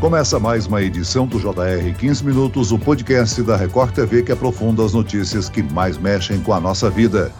Começa mais uma edição do JR 15 Minutos, o podcast da Record TV que aprofunda as notícias que mais mexem com a nossa vida.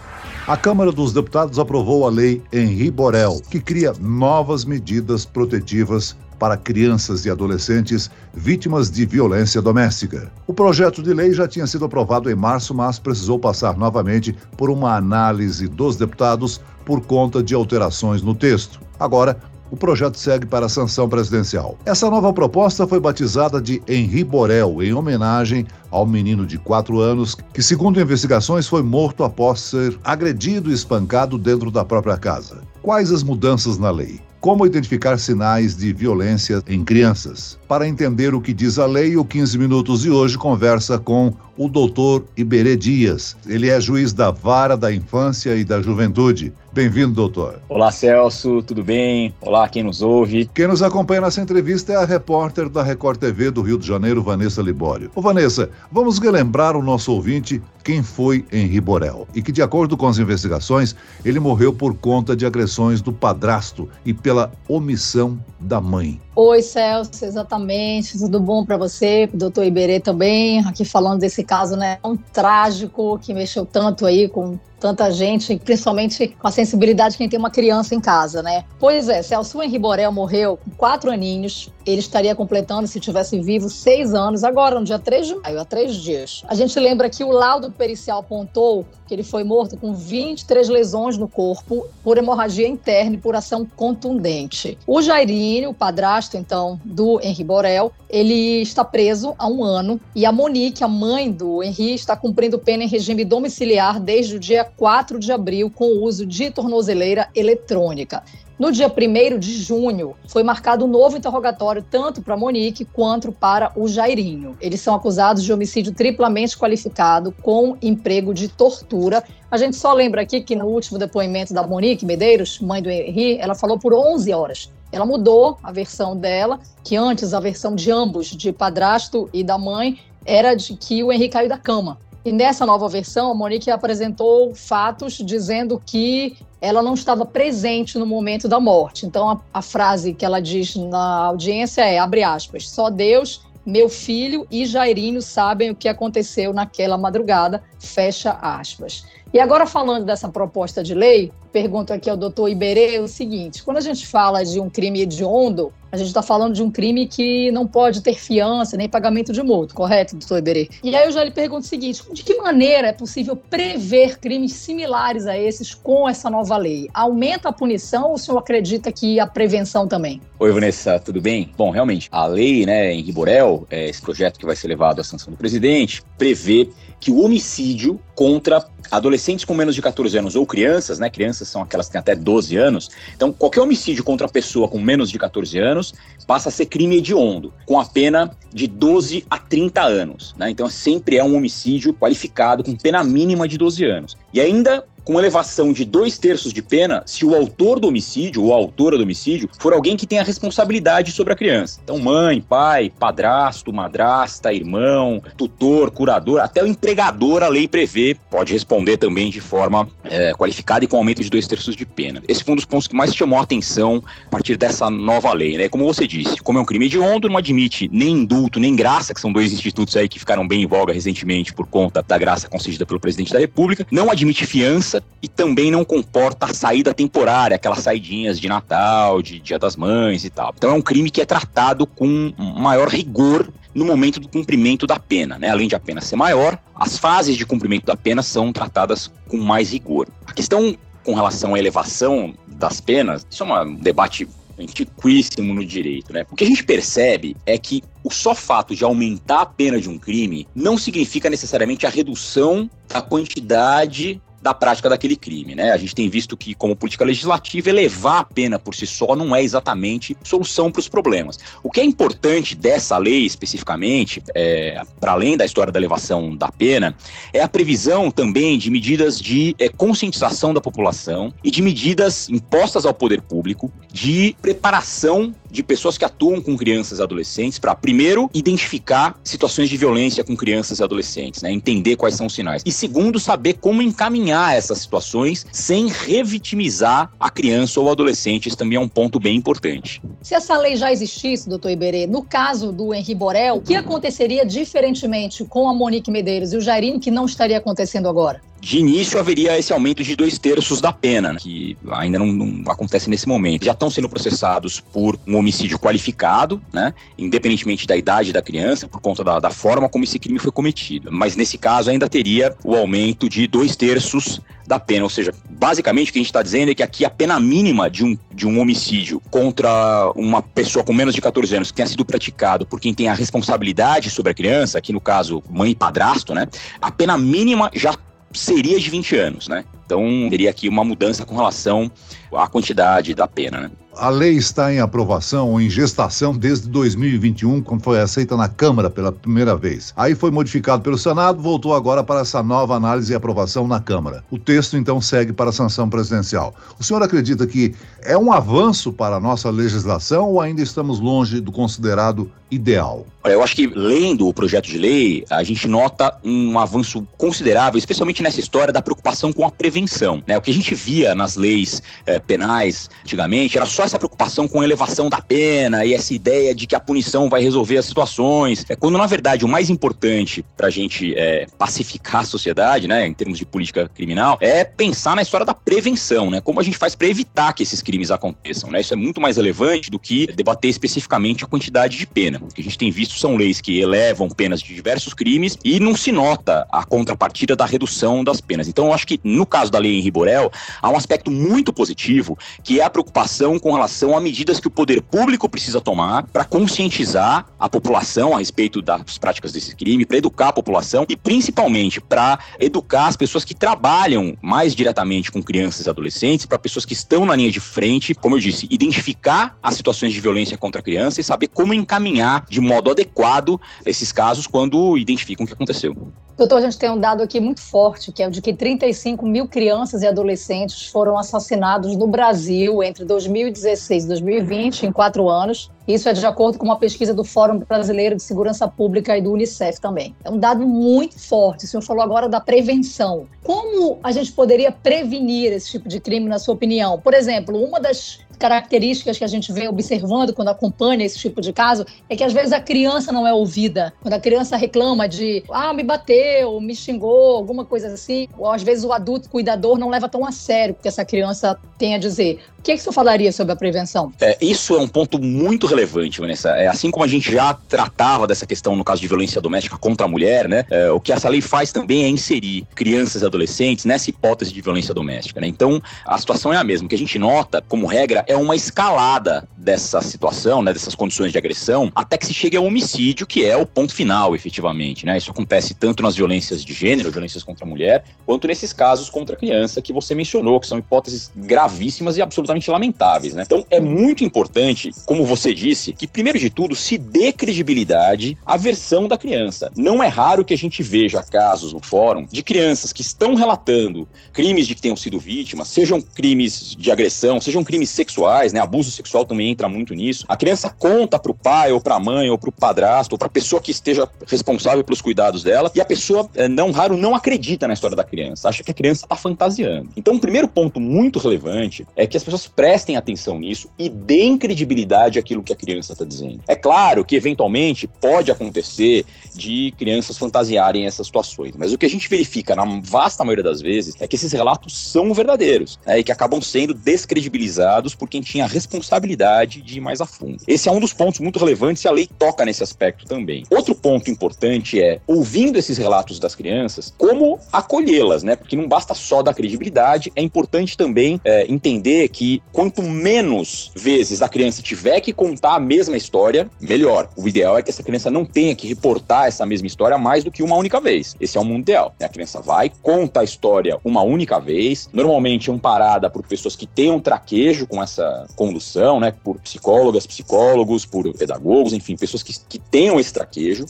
A Câmara dos Deputados aprovou a Lei Henri Borel, que cria novas medidas protetivas para crianças e adolescentes vítimas de violência doméstica. O projeto de lei já tinha sido aprovado em março, mas precisou passar novamente por uma análise dos deputados por conta de alterações no texto. Agora, o projeto segue para a sanção presidencial. Essa nova proposta foi batizada de Henri Borel, em homenagem ao menino de 4 anos que, segundo investigações, foi morto após ser agredido e espancado dentro da própria casa. Quais as mudanças na lei? Como identificar sinais de violência em crianças? Para entender o que diz a lei, o 15 Minutos de hoje conversa com o doutor Iberê Dias. Ele é juiz da Vara da Infância e da Juventude. Bem-vindo, doutor. Olá, Celso, tudo bem? Olá, quem nos ouve. Quem nos acompanha nessa entrevista é a repórter da Record TV do Rio de Janeiro, Vanessa Libório. Ô, Vanessa, vamos relembrar o nosso ouvinte quem foi Henri Borel e que, de acordo com as investigações, ele morreu por conta de agressões do padrasto e pela omissão da mãe. Oi, Celso, exatamente. Tudo bom para você, doutor Iberê também, aqui falando desse caso, né, tão trágico que mexeu tanto aí com tanta gente, principalmente com a sensibilidade de quem tem uma criança em casa, né? Pois é, Celso Henri Borel morreu com quatro aninhos. Ele estaria completando, se tivesse vivo, seis anos, agora, no dia 3 de maio, há três dias. A gente lembra que o laudo pericial apontou que ele foi morto com 23 lesões no corpo por hemorragia interna e por ação contundente. O Jairinho, o padrasto, então, do Henri Borel, ele está preso há um ano e a Monique, a mãe do Henri, está cumprindo pena em regime domiciliar desde o dia 4 de abril com o uso de tornozeleira eletrônica. No dia 1 de junho, foi marcado um novo interrogatório tanto para Monique quanto para o Jairinho. Eles são acusados de homicídio triplamente qualificado com emprego de tortura. A gente só lembra aqui que no último depoimento da Monique Medeiros, mãe do Henri, ela falou por 11 horas. Ela mudou a versão dela, que antes a versão de ambos, de padrasto e da mãe, era de que o Henri caiu da cama. E nessa nova versão, a Monique apresentou fatos dizendo que ela não estava presente no momento da morte. Então, a, a frase que ela diz na audiência é, abre aspas, só Deus, meu filho e Jairinho sabem o que aconteceu naquela madrugada, fecha aspas. E agora falando dessa proposta de lei, pergunto aqui ao doutor Iberê o seguinte: quando a gente fala de um crime hediondo, a gente está falando de um crime que não pode ter fiança nem pagamento de multa, correto, doutor Iberê? E aí eu já lhe pergunto o seguinte: de que maneira é possível prever crimes similares a esses com essa nova lei? Aumenta a punição ou o senhor acredita que a prevenção também? Oi, Vanessa, tudo bem? Bom, realmente, a lei, né, em Riborel, é esse projeto que vai ser levado à sanção do presidente, prevê que o homicídio contra adolescentes com menos de 14 anos ou crianças, né? Crianças são aquelas que têm até 12 anos. Então, qualquer homicídio contra a pessoa com menos de 14 anos passa a ser crime hediondo, com a pena de 12 a 30 anos, né? Então, sempre é um homicídio qualificado com pena mínima de 12 anos. E ainda com elevação de dois terços de pena se o autor do homicídio ou a autora do homicídio for alguém que tenha responsabilidade sobre a criança. Então, mãe, pai, padrasto, madrasta, irmão, tutor, curador, até o empregador a lei prevê, pode responder também de forma é, qualificada e com aumento de dois terços de pena. Esse foi um dos pontos que mais chamou a atenção a partir dessa nova lei, né? Como você disse, como é um crime de onda, não admite nem indulto, nem graça, que são dois institutos aí que ficaram bem em voga recentemente por conta da graça concedida pelo presidente da República, não admite fiança e também não comporta a saída temporária, aquelas saidinhas de Natal, de Dia das Mães e tal. Então é um crime que é tratado com maior rigor no momento do cumprimento da pena, né? Além de a pena ser maior, as fases de cumprimento da pena são tratadas com mais rigor. A questão com relação à elevação das penas, isso é um debate antiquíssimo no direito, né? O que a gente percebe é que o só fato de aumentar a pena de um crime não significa necessariamente a redução da quantidade da prática daquele crime, né? A gente tem visto que, como política legislativa, elevar a pena por si só não é exatamente solução para os problemas. O que é importante dessa lei especificamente, é, para além da história da elevação da pena, é a previsão também de medidas de é, conscientização da população e de medidas impostas ao poder público de preparação de pessoas que atuam com crianças e adolescentes para, primeiro, identificar situações de violência com crianças e adolescentes, né? Entender quais são os sinais. E segundo, saber como encaminhar encaminhar essas situações sem revitimizar a criança ou adolescente. Isso também é um ponto bem importante. Se essa lei já existisse, doutor Iberê, no caso do Henri Borel, o que aconteceria diferentemente com a Monique Medeiros e o Jairinho que não estaria acontecendo agora? De início haveria esse aumento de dois terços da pena, né, que ainda não, não, acontece nesse momento. Já estão sendo processados por um homicídio qualificado, né, independentemente da idade da criança, por conta da, da forma como esse crime foi cometido. Mas nesse caso ainda teria o aumento de dois terços da pena. Ou seja, basicamente o que a gente está dizendo é que aqui a pena mínima de um, de um homicídio contra uma pessoa com menos de 14 anos que tenha sido praticado por quem tem a responsabilidade sobre a criança, aqui no caso mãe e padrasto, né? A pena mínima já seria de 20 anos, né? Então teria aqui uma mudança com relação à quantidade da pena, né? A lei está em aprovação ou em gestação desde 2021, quando foi aceita na Câmara pela primeira vez. Aí foi modificado pelo Senado, voltou agora para essa nova análise e aprovação na Câmara. O texto então segue para a sanção presidencial. O senhor acredita que é um avanço para a nossa legislação ou ainda estamos longe do considerado ideal? Eu acho que lendo o projeto de lei, a gente nota um avanço considerável, especialmente nessa história da preocupação com a prevenção. Né? O que a gente via nas leis eh, penais antigamente era só essa preocupação com a elevação da pena e essa ideia de que a punição vai resolver as situações. É quando, na verdade, o mais importante para a gente é, pacificar a sociedade, né, em termos de política criminal, é pensar na história da prevenção, né? Como a gente faz para evitar que esses crimes aconteçam, né? Isso é muito mais relevante do que debater especificamente a quantidade de pena. O que a gente tem visto são leis que elevam penas de diversos crimes e não se nota a contrapartida da redução das penas. Então, eu acho que no caso da lei em Riborel, há um aspecto muito positivo, que é a preocupação com relação a medidas que o poder público precisa tomar para conscientizar a população a respeito das práticas desse crime, para educar a população e principalmente para educar as pessoas que trabalham mais diretamente com crianças e adolescentes, para pessoas que estão na linha de frente, como eu disse, identificar as situações de violência contra a criança e saber como encaminhar de modo adequado esses casos quando identificam o que aconteceu. Doutor, a gente tem um dado aqui muito forte, que é o de que 35 mil crianças e adolescentes foram assassinados no Brasil entre 2016 e 2020, em quatro anos. Isso é de acordo com uma pesquisa do Fórum Brasileiro de Segurança Pública e do Unicef também. É um dado muito forte. O senhor falou agora da prevenção. Como a gente poderia prevenir esse tipo de crime, na sua opinião? Por exemplo, uma das características que a gente vem observando quando acompanha esse tipo de caso é que às vezes a criança não é ouvida. Quando a criança reclama de, ah, me bateu, me xingou, alguma coisa assim, ou às vezes o adulto cuidador não leva tão a sério o que essa criança tem a dizer. O que, é que você falaria sobre a prevenção? É, isso é um ponto muito relevante, Vanessa. É, assim como a gente já tratava dessa questão no caso de violência doméstica contra a mulher, né? É, o que essa lei faz também é inserir crianças e adolescentes nessa hipótese de violência doméstica. Né? Então, a situação é a mesma. O que a gente nota, como regra, é uma escalada dessa situação, né, dessas condições de agressão, até que se chegue ao homicídio, que é o ponto final, efetivamente. Né? Isso acontece tanto nas violências de gênero, violências contra a mulher, quanto nesses casos contra a criança que você mencionou, que são hipóteses gravíssimas e absolutamente lamentáveis. Né? Então, é muito importante, como você disse, que, primeiro de tudo, se dê credibilidade à versão da criança. Não é raro que a gente veja casos no fórum de crianças que estão relatando crimes de que tenham sido vítimas, sejam crimes de agressão, sejam crimes sexuais, né? Abuso sexual também entra muito nisso. A criança conta pro pai, ou pra mãe, ou pro padrasto, ou pra pessoa que esteja responsável pelos cuidados dela, e a pessoa, é, não raro, não acredita na história da criança, acha que a criança tá fantasiando. Então, um primeiro ponto muito relevante é que as pessoas prestem atenção nisso e deem credibilidade àquilo que a criança está dizendo. É claro que, eventualmente, pode acontecer de crianças fantasiarem essas situações, mas o que a gente verifica na vasta maioria das vezes é que esses relatos são verdadeiros né, e que acabam sendo descredibilizados por quem tinha a responsabilidade de ir mais a fundo. Esse é um dos pontos muito relevantes e a lei toca nesse aspecto também. Outro ponto importante é, ouvindo esses relatos das crianças, como acolhê-las, né? Porque não basta só dar credibilidade, é importante também é, entender que quanto menos vezes a criança tiver que contar a mesma história, melhor. O ideal é que essa criança não tenha que reportar essa mesma história mais do que uma única vez. Esse é o mundo ideal. A criança vai, conta a história uma única vez, normalmente amparada por pessoas que tenham traquejo com essa essa condução, né, por psicólogas, psicólogos, por pedagogos, enfim, pessoas que, que tenham esse traquejo,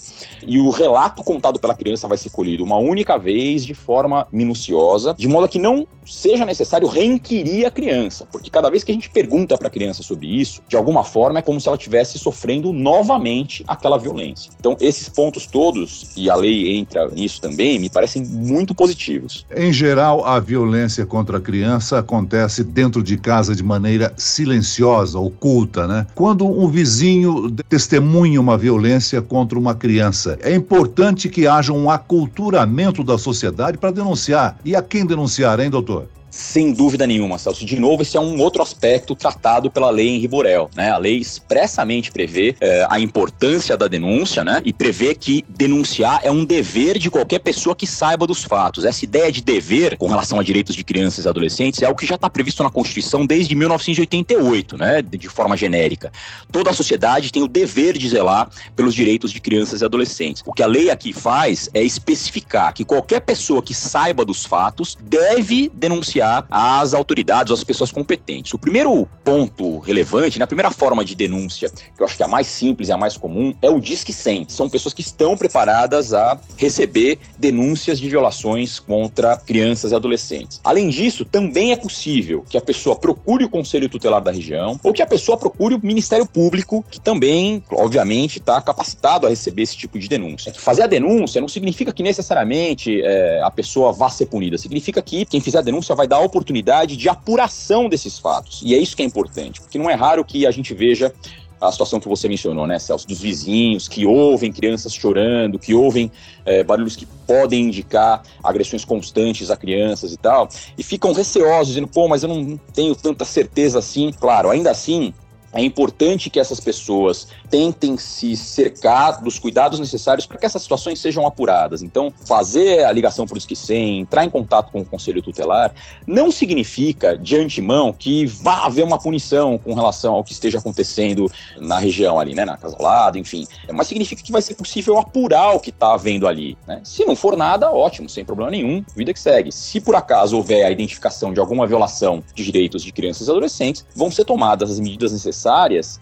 e o relato contado pela criança vai ser colhido uma única vez, de forma minuciosa, de modo que não seja necessário reinquirir a criança, porque cada vez que a gente pergunta para a criança sobre isso, de alguma forma é como se ela estivesse sofrendo novamente aquela violência. Então, esses pontos todos, e a lei entra nisso também, me parecem muito positivos. Em geral, a violência contra a criança acontece dentro de casa de maneira silenciosa, oculta, né? Quando um vizinho testemunha uma violência contra uma criança, é importante que haja um aculturamento da sociedade para denunciar. E a quem denunciar, hein, doutor? Sem dúvida nenhuma, Celso. De novo, esse é um outro aspecto tratado pela lei em Riborel. Né? A lei expressamente prevê é, a importância da denúncia né? e prevê que denunciar é um dever de qualquer pessoa que saiba dos fatos. Essa ideia de dever com relação a direitos de crianças e adolescentes é algo que já está previsto na Constituição desde 1988, né? de forma genérica. Toda a sociedade tem o dever de zelar pelos direitos de crianças e adolescentes. O que a lei aqui faz é especificar que qualquer pessoa que saiba dos fatos deve denunciar denunciar às autoridades, às pessoas competentes. O primeiro ponto relevante, na primeira forma de denúncia, que eu acho que é a mais simples e a mais comum, é o Disque 100. São pessoas que estão preparadas a receber denúncias de violações contra crianças e adolescentes. Além disso, também é possível que a pessoa procure o Conselho Tutelar da região ou que a pessoa procure o Ministério Público, que também, obviamente, está capacitado a receber esse tipo de denúncia. Fazer a denúncia não significa que necessariamente é, a pessoa vá ser punida, significa que quem fizer a denúncia vai dar a oportunidade de apuração desses fatos. E é isso que é importante, porque não é raro que a gente veja a situação que você mencionou, né, Celso, dos vizinhos que ouvem crianças chorando, que ouvem é, barulhos que podem indicar agressões constantes a crianças e tal, e ficam receosos, dizendo, pô, mas eu não tenho tanta certeza assim. Claro, ainda assim, é importante que essas pessoas tentem se cercar dos cuidados necessários para que essas situações sejam apuradas. Então, fazer a ligação por esquecem, entrar em contato com o conselho tutelar, não significa de antemão que vá haver uma punição com relação ao que esteja acontecendo na região ali, né, na lado, enfim. Mas significa que vai ser possível apurar o que está havendo ali. Né? Se não for nada, ótimo, sem problema nenhum, vida que segue. Se por acaso houver a identificação de alguma violação de direitos de crianças e adolescentes, vão ser tomadas as medidas necessárias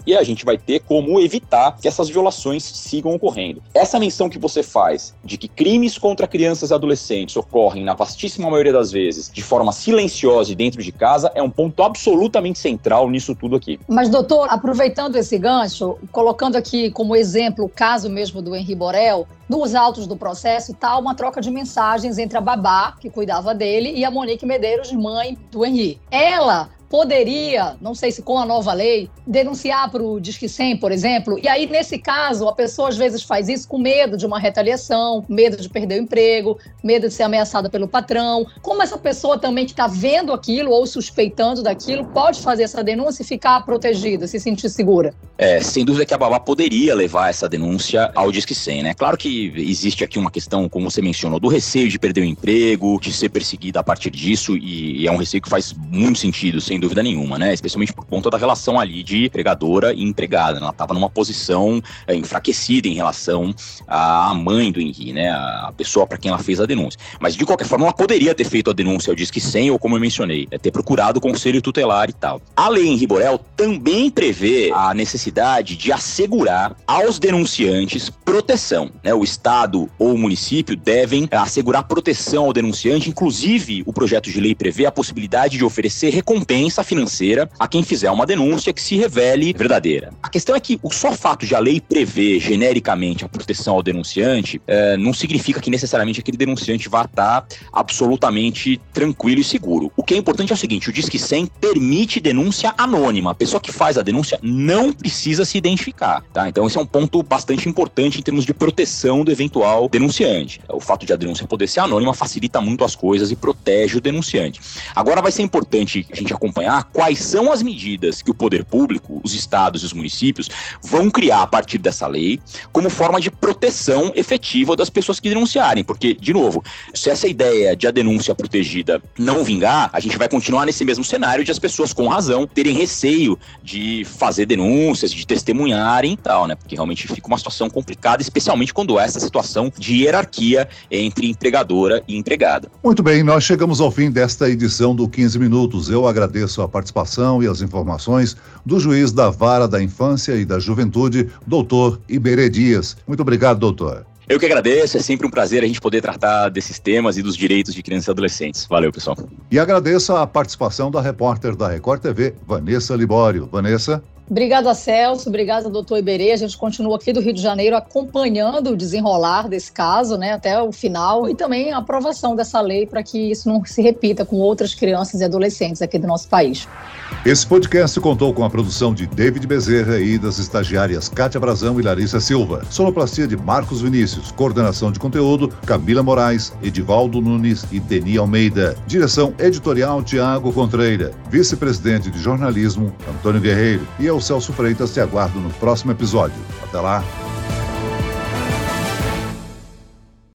e a gente vai ter como evitar que essas violações sigam ocorrendo. Essa menção que você faz de que crimes contra crianças e adolescentes ocorrem, na vastíssima maioria das vezes, de forma silenciosa e dentro de casa, é um ponto absolutamente central nisso tudo aqui. Mas, doutor, aproveitando esse gancho, colocando aqui como exemplo o caso mesmo do Henri Borel, nos autos do processo está uma troca de mensagens entre a babá, que cuidava dele, e a Monique Medeiros, mãe do Henri. Ela poderia, não sei se com a nova lei, denunciar para o Disque 100, por exemplo. E aí, nesse caso, a pessoa às vezes faz isso com medo de uma retaliação, medo de perder o emprego, medo de ser ameaçada pelo patrão. Como essa pessoa também que está vendo aquilo ou suspeitando daquilo pode fazer essa denúncia e ficar protegida, se sentir segura? É, sem dúvida que a babá poderia levar essa denúncia ao Disque 100, né? Claro que existe aqui uma questão, como você mencionou, do receio de perder o emprego, de ser perseguida a partir disso, e, é um receio que faz muito sentido, sem sem dúvida nenhuma, né? Especialmente por conta da relação ali de empregadora e empregada. Né? Ela estava numa posição é, enfraquecida em relação à mãe do Henri, né? A pessoa para quem ela fez a denúncia. Mas de qualquer forma, ela poderia ter feito a denúncia ao Disque 100, ou como eu mencionei, é ter procurado o conselho tutelar e tal. A lei Henri Borel também prevê a necessidade de assegurar aos denunciantes proteção. Né? O Estado ou o município devem assegurar proteção ao denunciante, inclusive o projeto de lei prevê a possibilidade de oferecer recompensa recompensa financeira a quem fizer uma denúncia que se revele verdadeira. A questão é que o só fato de a lei prever genericamente a proteção ao denunciante é, não significa que necessariamente aquele denunciante vá estar absolutamente tranquilo e seguro. O que é importante é o seguinte: o Disque 100 permite denúncia anônima. A pessoa que faz a denúncia não precisa se identificar. Tá? Então, esse é um ponto bastante importante em termos de proteção do eventual denunciante. O fato de a denúncia poder ser anônima facilita muito as coisas e protege o denunciante. Agora, vai ser importante a gente acompanhar acompanhar quais são as medidas que o poder público, os estados e os municípios vão criar a partir dessa lei como forma de proteção efetiva das pessoas que denunciarem. Porque, de novo, se essa ideia de a denúncia protegida não vingar, a gente vai continuar nesse mesmo cenário de as pessoas, com razão, terem receio de fazer denúncias, de testemunharem e tal, né? Porque realmente fica uma situação complicada, especialmente quando há essa situação de hierarquia entre empregadora e empregada. Muito bem, nós chegamos ao fim desta edição do 15 Minutos. Eu agradeço agradeço a participação e as informações do juiz da Vara da Infância e da Juventude, doutor Iberê Dias. Muito obrigado, doutor. Eu que agradeço, é sempre um prazer a gente poder tratar desses temas e dos direitos de crianças e adolescentes. Valeu, pessoal. E agradeço a participação da repórter da Record TV, Vanessa Libório. Vanessa? Obrigada, Celso. Obrigada, doutor Iberê. A gente continua aqui do Rio de Janeiro acompanhando o desenrolar desse caso, né, até o final, e também a aprovação dessa lei para que isso não se repita com outras crianças e adolescentes aqui do nosso país. Esse podcast contou com a produção de David Bezerra e das estagiárias Kátia Brazão e Larissa Silva. Sonoplastia de Marcos Vinícius. Coordenação de conteúdo, Camila Moraes, Edivaldo Nunes e Deni Almeida. Direção editorial, Tiago Contreira. Vice-presidente de jornalismo, Antônio Guerreiro. E eu, Celso Freitas, te aguardo no próximo episódio. Até lá!